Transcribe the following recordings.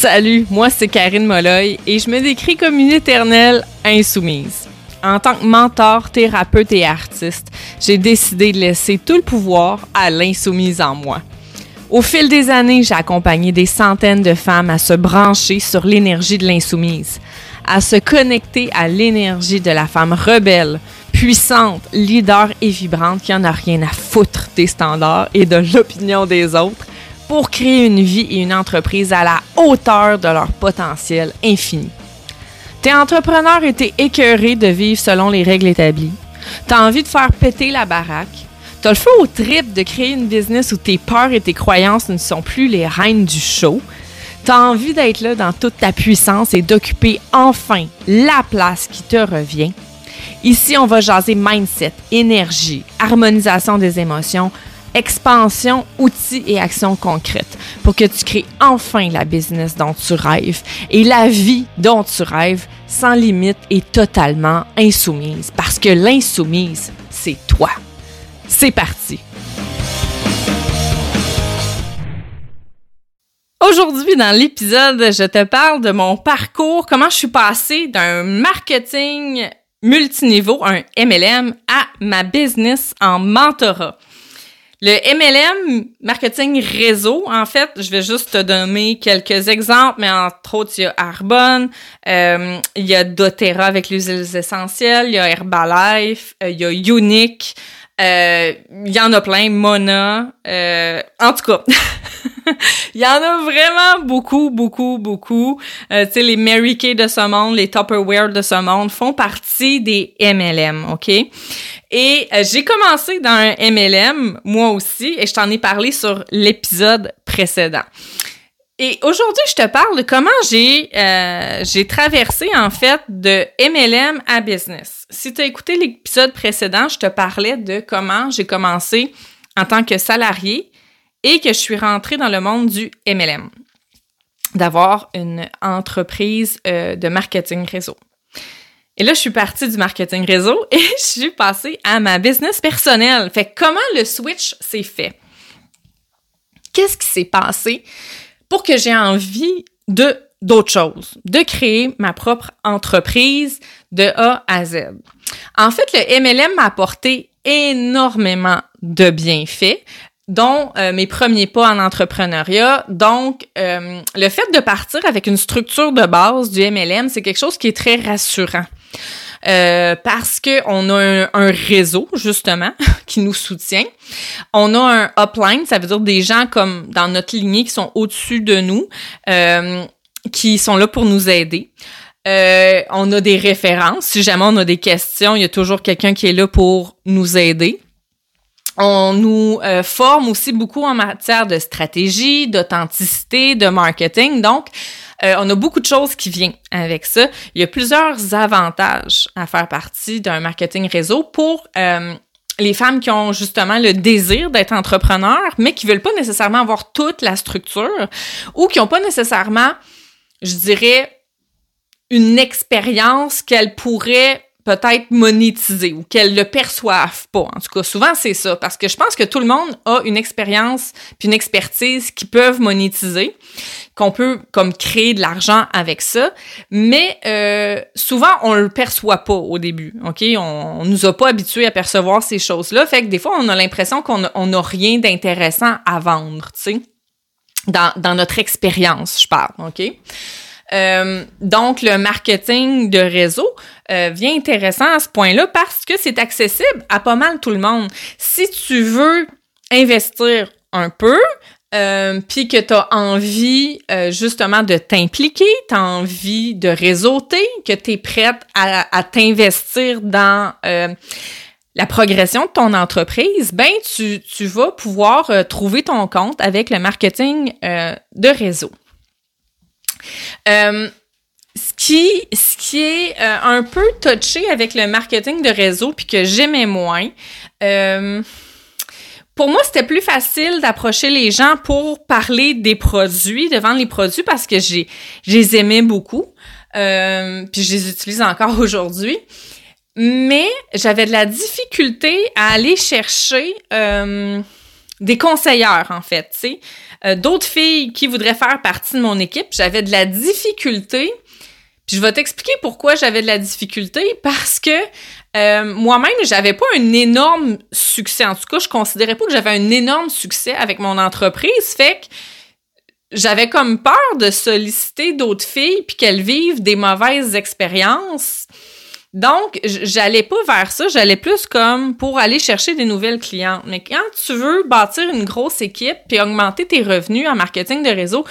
Salut, moi c'est Karine Molloy et je me décris comme une éternelle insoumise. En tant que mentor, thérapeute et artiste, j'ai décidé de laisser tout le pouvoir à l'insoumise en moi. Au fil des années, j'ai accompagné des centaines de femmes à se brancher sur l'énergie de l'insoumise, à se connecter à l'énergie de la femme rebelle, puissante, leader et vibrante qui en a rien à foutre des standards et de l'opinion des autres pour créer une vie et une entreprise à la hauteur de leur potentiel infini. T'es entrepreneur et t'es écœuré de vivre selon les règles établies. T'as envie de faire péter la baraque. T'as le feu au trip de créer une business où tes peurs et tes croyances ne sont plus les reines du show. T'as envie d'être là dans toute ta puissance et d'occuper enfin la place qui te revient. Ici, on va jaser mindset, énergie, harmonisation des émotions, expansion, outils et actions concrètes pour que tu crées enfin la business dont tu rêves et la vie dont tu rêves sans limite et totalement insoumise. Parce que l'insoumise, c'est toi. C'est parti. Aujourd'hui, dans l'épisode, je te parle de mon parcours, comment je suis passée d'un marketing multiniveau, un MLM, à ma business en mentorat. Le MLM, marketing réseau, en fait, je vais juste te donner quelques exemples, mais entre autres, il y a Arbonne, euh, il y a doTERRA avec les huiles essentielles, il y a Herbalife, euh, il y a Unique, euh, il y en a plein, Mona, en tout cas, il y en a vraiment beaucoup, beaucoup, beaucoup. tu sais, les Mary Kay de ce monde, les Tupperware de ce monde font partie des MLM, OK? Et euh, j'ai commencé dans un MLM, moi aussi, et je t'en ai parlé sur l'épisode précédent. Et aujourd'hui, je te parle de comment j'ai euh, j'ai traversé en fait de MLM à business. Si tu as écouté l'épisode précédent, je te parlais de comment j'ai commencé en tant que salarié et que je suis rentrée dans le monde du MLM, d'avoir une entreprise euh, de marketing réseau. Et là, je suis partie du marketing réseau et je suis passée à ma business personnelle. Fait comment le switch s'est fait? Qu'est-ce qui s'est passé pour que j'ai envie de d'autres choses, de créer ma propre entreprise de A à Z. En fait, le MLM m'a apporté énormément de bienfaits dont euh, mes premiers pas en entrepreneuriat. Donc, euh, le fait de partir avec une structure de base du MLM, c'est quelque chose qui est très rassurant. Euh, parce que on a un, réseau justement qui nous soutient. On a un upline, ça veut dire des gens comme dans notre lignée qui sont au-dessus de nous, euh, qui sont là pour nous aider. On a des références. Si jamais on a des questions, il y a toujours quelqu'un qui est là pour nous aider. On nous forme aussi beaucoup en matière de stratégie, d'authenticité, de marketing. Donc, euh, on a beaucoup de choses qui viennent avec ça. Il y a plusieurs avantages à faire partie d'un marketing réseau pour euh, les femmes qui ont justement le désir d'être entrepreneurs, mais qui veulent pas nécessairement avoir toute la structure ou qui ont pas nécessairement, je dirais, une expérience qu'elles pourraient peut-être monétiser ou qu'elles le perçoivent pas. En tout cas, souvent c'est ça parce que je pense que tout le monde a une expérience puis une expertise qui peuvent monétiser, qu'on peut comme créer de l'argent avec ça, mais euh, souvent on le perçoit pas au début. OK, on, on nous a pas habitués à percevoir ces choses-là, fait que des fois on a l'impression qu'on n'a rien d'intéressant à vendre, tu sais? Dans, dans notre expérience, je parle, OK? Euh, donc, le marketing de réseau euh, vient intéressant à ce point-là parce que c'est accessible à pas mal tout le monde. Si tu veux investir un peu, euh, puis que tu as envie euh, justement de t'impliquer, tu as envie de réseauter, que tu es prête à, à t'investir dans la progression de ton entreprise, ben tu, tu vas pouvoir trouver ton compte avec le marketing de réseau. Euh, ce qui, ce qui est euh, un peu touché avec le marketing de réseau puis que j'aimais moins, euh, pour moi, c'était plus facile d'approcher les gens pour parler des produits, de vendre les produits parce que j'ai, je les aimais beaucoup. puis je les utilise encore aujourd'hui. Mais j'avais de la difficulté à aller chercher des conseillères, en fait. Euh, d'autres filles qui voudraient faire partie de mon équipe. J'avais de la difficulté. Puis je vais t'expliquer pourquoi j'avais de la difficulté. Parce que euh, moi-même, j'avais pas un énorme succès. En tout cas, je considérais pas que j'avais un énorme succès avec mon entreprise. Fait que j'avais comme peur de solliciter d'autres filles puis qu'elles vivent des mauvaises expériences. Donc, j'allais pas vers ça, j'allais plus comme pour aller chercher des nouvelles clientes. Mais quand tu veux bâtir une grosse équipe puis augmenter tes revenus en marketing de réseau,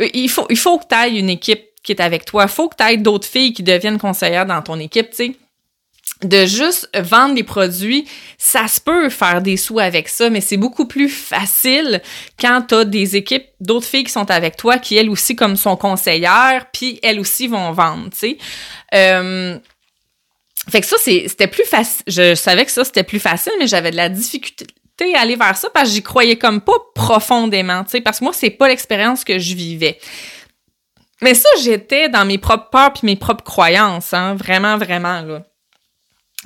euh, il faut, il que tu ailles une équipe qui est avec toi. Il faut que tu aies d'autres filles qui deviennent conseillères dans ton équipe, tu sais de juste vendre des produits, ça se peut faire des sous avec ça, mais c'est beaucoup plus facile quand tu as des équipes d'autres filles qui sont avec toi, qui elles aussi comme sont conseillères, puis elles aussi vont vendre, tu sais. Euh, fait que ça, c'était plus facile. Je savais que ça, c'était plus facile, mais j'avais de la difficulté à aller vers ça parce que j'y croyais comme pas profondément, tu sais, parce que moi, c'est pas l'expérience que je vivais. Mais ça, j'étais dans mes propres peurs puis mes propres croyances, hein, vraiment, vraiment, là.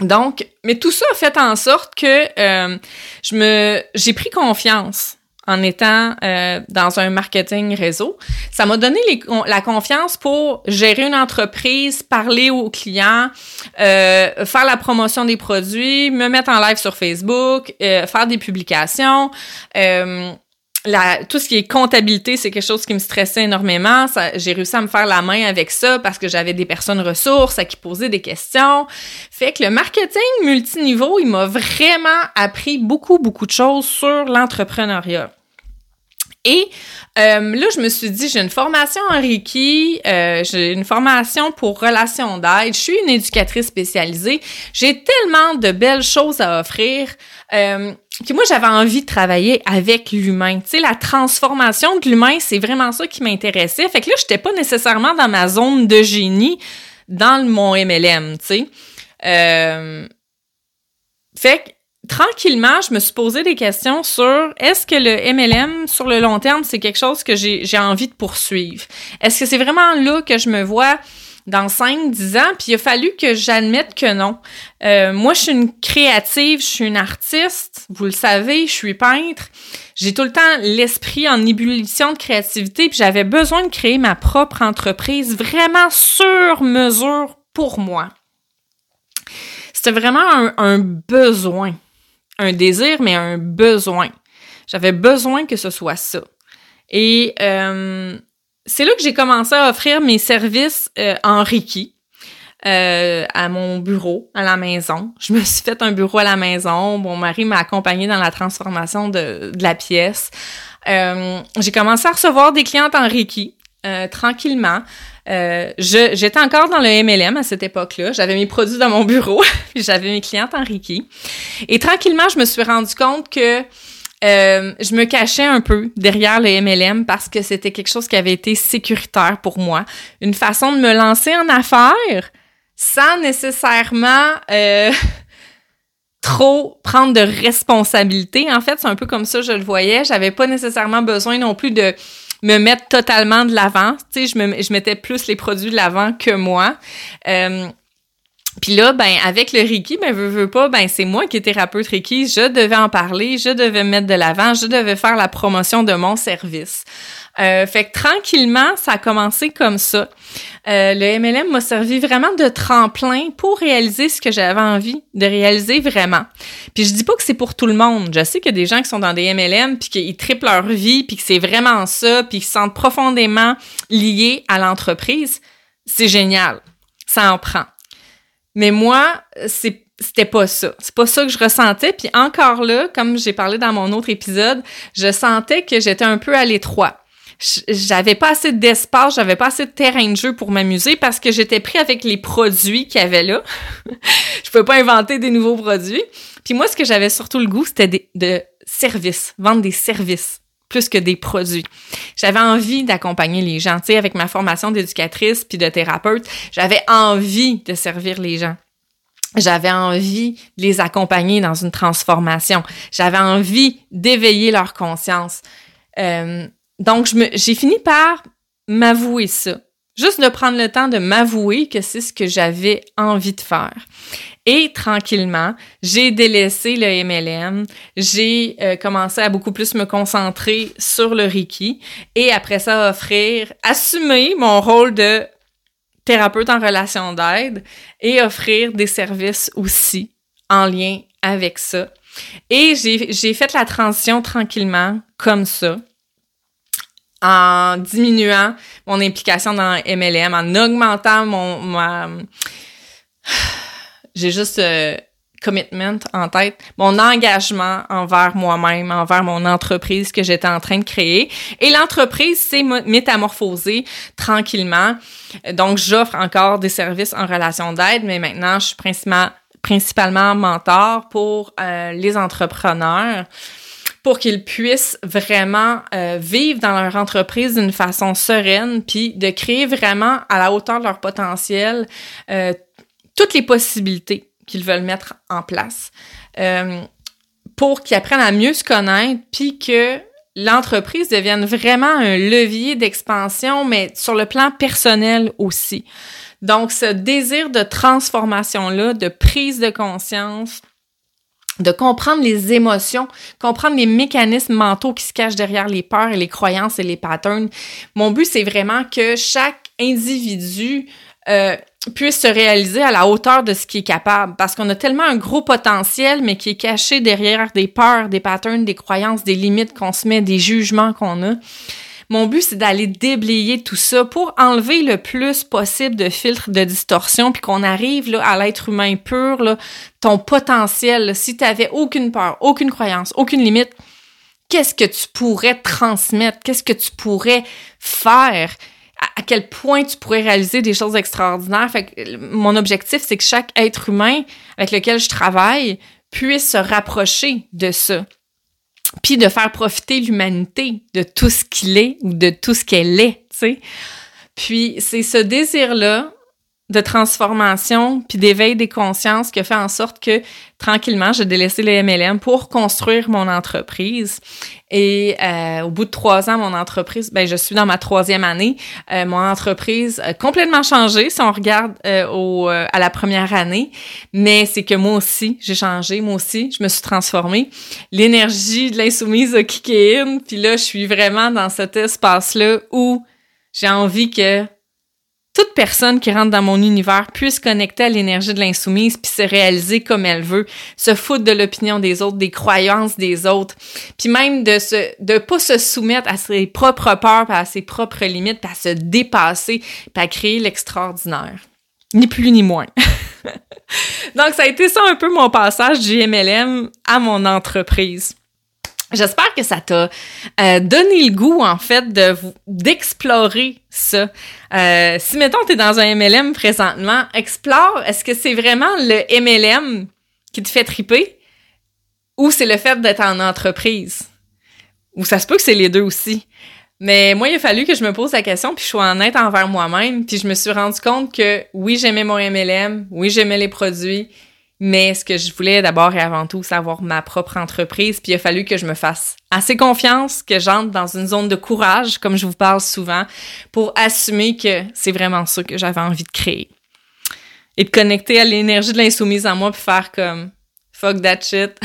Donc, mais tout ça a fait en sorte que euh, je me, j'ai pris confiance en étant euh, dans un marketing réseau. Ça m'a donné la confiance pour gérer une entreprise, parler aux clients, euh, faire la promotion des produits, me mettre en live sur Facebook, faire des publications tout ce qui est comptabilité, c'est quelque chose qui me stressait énormément. J'ai réussi à me faire la main avec ça parce que j'avais des personnes ressources à qui poser des questions. Fait que le marketing multiniveau, il m'a vraiment appris beaucoup, beaucoup de choses sur l'entrepreneuriat. Et euh, là, je me suis dit, j'ai une formation en Reiki, euh, j'ai une formation pour relations d'aide, je suis une éducatrice spécialisée, j'ai tellement de belles choses à offrir. Euh, moi j'avais envie de travailler avec l'humain. Tu sais, la transformation de l'humain, c'est vraiment ça qui m'intéressait. Fait que là, j'étais pas nécessairement dans ma zone de génie dans mon MLM, tu sais. Euh... Fait que tranquillement, je me suis posé des questions sur est-ce que le MLM sur le long terme, c'est quelque chose que j'ai envie de poursuivre? Est-ce que c'est vraiment là que je me vois dans 5, 10 ans, puis il a fallu que j'admette que non. Euh, moi, je suis une créative, je suis une artiste, vous le savez, je suis peintre. J'ai tout le temps l'esprit en ébullition de créativité, puis j'avais besoin de créer ma propre entreprise vraiment sur mesure pour moi. C'était vraiment un, besoin, un désir, mais un besoin. J'avais besoin que ce soit ça. Et euh, c'est là que j'ai commencé à offrir mes services euh, en Reiki. Euh, à mon bureau, à la maison. Je me suis fait un bureau à la maison. Mon mari m'a accompagné dans la transformation de, la pièce. Euh, j'ai commencé à recevoir des clientes en Reiki, tranquillement. j'étais encore dans le MLM à cette époque-là. J'avais mes produits dans mon bureau, puis j'avais mes clientes en Reiki. Et tranquillement, je me suis rendu compte que euh, je me cachais un peu derrière le MLM parce que c'était quelque chose qui avait été sécuritaire pour moi. Une façon de me lancer en affaires sans nécessairement euh, trop prendre de responsabilité. En fait, c'est un peu comme ça je le voyais. J'avais pas nécessairement besoin non plus de me mettre totalement de l'avant. Tu sais, je, me, je mettais plus les produits de l'avant que moi. Euh, puis là, ben avec le Reiki, ben veux, veux pas, ben c'est moi qui est thérapeute Reiki, je devais en parler, je devais me mettre de l'avant, je devais faire la promotion de mon service. Euh, fait que tranquillement, ça a commencé comme ça. Euh, le MLM m'a servi vraiment de tremplin pour réaliser ce que j'avais envie de réaliser vraiment. Puis je dis pas que c'est pour tout le monde. Je sais qu'il y a des gens qui sont dans des MLM puis qu'ils triplent leur vie puis que c'est vraiment ça puis qu'ils se sentent profondément liés à l'entreprise. C'est génial. Ça en prend. Mais moi, c'est c'était pas ça. C'est pas ça que je ressentais. Puis encore là, comme j'ai parlé dans mon autre épisode, je sentais que j'étais un peu à l'étroit. J'avais pas assez d'espace, j'avais pas assez de terrain de jeu pour m'amuser parce que j'étais pris avec les produits qu'il y avait là. je pouvais pas inventer des nouveaux produits. Puis moi, ce que j'avais surtout le goût, c'était de services, vendre des services plus que des produits. J'avais envie d'accompagner les gens, tu sais, avec ma formation d'éducatrice puis de thérapeute, j'avais envie de servir les gens. J'avais envie de les accompagner dans une transformation. J'avais envie d'éveiller leur conscience. Euh, donc, j'ai fini par m'avouer ça. Juste de prendre le temps de m'avouer que c'est ce que j'avais envie de faire. Et tranquillement, j'ai délaissé le MLM, j'ai euh, commencé à beaucoup plus me concentrer sur le Reiki et après ça offrir, assumer mon rôle de thérapeute en relation d'aide et offrir des services aussi en lien avec ça. Et j'ai fait la transition tranquillement, comme ça, en diminuant mon implication dans MLM, en augmentant mon... J'ai juste... Euh, commitment en tête, mon engagement envers moi-même, envers mon entreprise que j'étais en train de créer. Et l'entreprise s'est métamorphosée tranquillement. Donc, j'offre encore des services en relation d'aide, mais maintenant, je suis principalement, principalement mentor pour euh, les entrepreneurs pour qu'ils puissent vraiment euh, vivre dans leur entreprise d'une façon sereine, puis de créer vraiment à la hauteur de leur potentiel euh, toutes les possibilités qu'ils veulent mettre en place euh, pour qu'ils apprennent à mieux se connaître, puis que l'entreprise devienne vraiment un levier d'expansion, mais sur le plan personnel aussi. Donc, ce désir de transformation-là, de prise de conscience, de comprendre les émotions, comprendre les mécanismes mentaux qui se cachent derrière les peurs et les croyances et les patterns. Mon but, c'est vraiment que chaque individu euh, puisse se réaliser à la hauteur de ce qui est capable. Parce qu'on a tellement un gros potentiel, mais qui est caché derrière des peurs, des patterns, des croyances, des limites qu'on se met, des jugements qu'on a. Mon but, c'est d'aller déblayer tout ça pour enlever le plus possible de filtres de distorsion, puis qu'on arrive là, à l'être humain pur, là, ton potentiel. si tu avais aucune peur, aucune croyance, aucune limite, qu'est-ce que tu pourrais transmettre? Qu'est-ce que tu pourrais faire? à quel point tu pourrais réaliser des choses extraordinaires? Fait que mon objectif, c'est que chaque être humain avec lequel je travaille puisse se rapprocher de ça. Puis de faire profiter l'humanité de tout ce qu'il est ou de tout ce qu'elle est, tu sais. Puis c'est ce désir-là de transformation puis d'éveil des consciences qui a fait en sorte que tranquillement j'ai délaissé le MLM pour construire mon entreprise. Et euh, au bout de trois ans mon entreprise ben je suis dans ma troisième année. Euh, mon entreprise a complètement changé si on regarde euh, au à la première année. Mais c'est que moi aussi j'ai changé. Moi aussi je me suis transformée. L'énergie de l'insoumise a kické in. Puis là je suis vraiment dans cet espace là où j'ai envie que toute personne qui rentre dans mon univers puisse connecter à l'énergie de l'insoumise puis se réaliser comme elle veut, se foutre de l'opinion des autres, des croyances des autres, puis même de se de pas se soumettre à ses propres peurs, à ses propres limites, puis à se dépasser, puis à créer l'extraordinaire. Ni plus ni moins. Donc ça a été ça un peu mon passage du MLM à mon entreprise. J'espère que ça t'a euh, donné le goût, en fait, de d'explorer ça. Euh, si, mettons, tu es dans un MLM présentement, explore, est-ce que c'est vraiment le MLM qui te fait triper ou c'est le fait d'être en entreprise? Ou ça se peut que c'est les deux aussi. Mais moi, il a fallu que je me pose la question, puis je sois honnête envers moi-même, puis je me suis rendu compte que oui, j'aimais mon MLM, oui, j'aimais les produits, mais ce que je voulais d'abord et avant tout, c'est avoir ma propre entreprise. Puis il a fallu que je me fasse assez confiance, que j'entre dans une zone de courage, comme je vous parle souvent, pour assumer que c'est vraiment ça que j'avais envie de créer. Et de connecter à l'énergie de l'insoumise en moi, puis faire comme fuck that shit.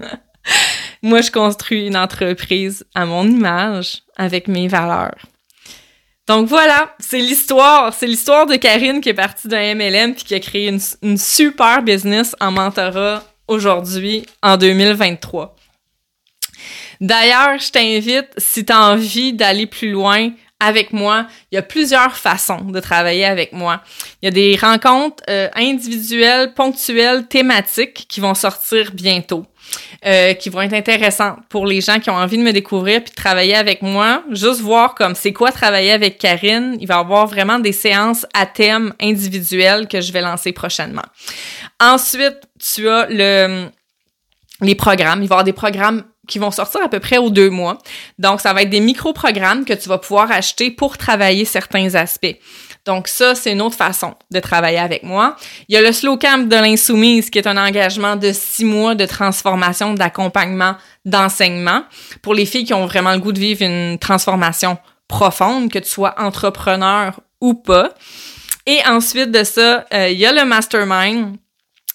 moi, je construis une entreprise à mon image, avec mes valeurs. Donc voilà, c'est l'histoire. C'est l'histoire de Karine qui est partie d'un MLM puis qui a créé une, super business en mentorat aujourd'hui, en 2023. D'ailleurs, je t'invite, si tu as envie d'aller plus loin avec moi, il y a plusieurs façons de travailler avec moi. Il y a des rencontres euh, individuelles, ponctuelles, thématiques qui vont sortir bientôt. Euh, qui vont être intéressantes pour les gens qui ont envie de me découvrir puis de travailler avec moi. Juste voir comme c'est quoi travailler avec Karine. Il va y avoir vraiment des séances à thème individuel que je vais lancer prochainement. Ensuite, tu as le les programmes. Il va y avoir des programmes qui vont sortir à peu près aux deux mois. Donc, ça va être des micro-programmes que tu vas pouvoir acheter pour travailler certains aspects. Donc ça, c'est une autre façon de travailler avec moi. Il y a le slow camp de l'insoumise qui est un engagement de six mois de transformation, d'accompagnement, d'enseignement pour les filles qui ont vraiment le goût de vivre une transformation profonde, que tu sois entrepreneur ou pas. Et ensuite de ça, euh, il y a le mastermind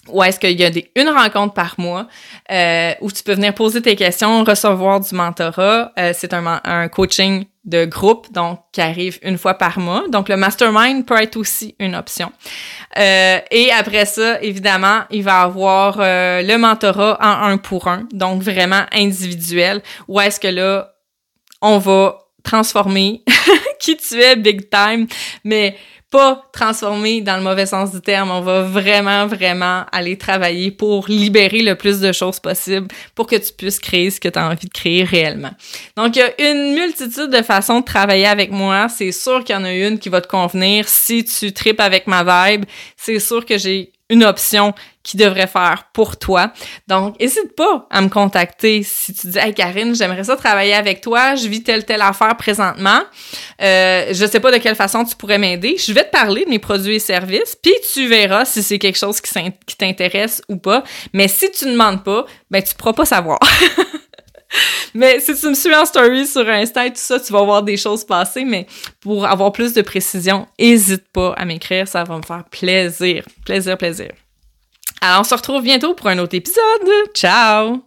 où est-ce qu'il y a des, une rencontre par mois euh, où tu peux venir poser tes questions, recevoir du mentorat. Euh, c'est un, un coaching de groupe, donc qui arrive une fois par mois. Donc le mastermind peut être aussi une option. Euh, et après ça, évidemment, il va avoir euh, le mentorat en un pour un, donc vraiment individuel, où est-ce que là, on va transformer qui tu es big time, mais pas transformer dans le mauvais sens du terme. On va vraiment, vraiment aller travailler pour libérer le plus de choses possible pour que tu puisses créer ce que tu as envie de créer réellement. Donc, il y a une multitude de façons de travailler avec moi. C'est sûr qu'il y en a une qui va te convenir. Si tu tripes avec ma vibe, c'est sûr que j'ai une option qui devrait faire pour toi. Donc, n'hésite pas à me contacter si tu dis Hey Karine, j'aimerais ça travailler avec toi, je vis telle telle affaire présentement. Euh, je sais pas de quelle façon tu pourrais m'aider. Je vais te parler de mes produits et services, puis tu verras si c'est quelque chose qui, t'intéresse ou pas. Mais si tu ne demandes pas, ben tu pourras pas savoir. mais si tu me suis en story sur Insta et tout ça, tu vas voir des choses passer. Mais pour avoir plus de précision, n'hésite pas à m'écrire. Ça va me faire plaisir. Plaisir, plaisir. Alors, on se retrouve bientôt pour un autre épisode. Ciao!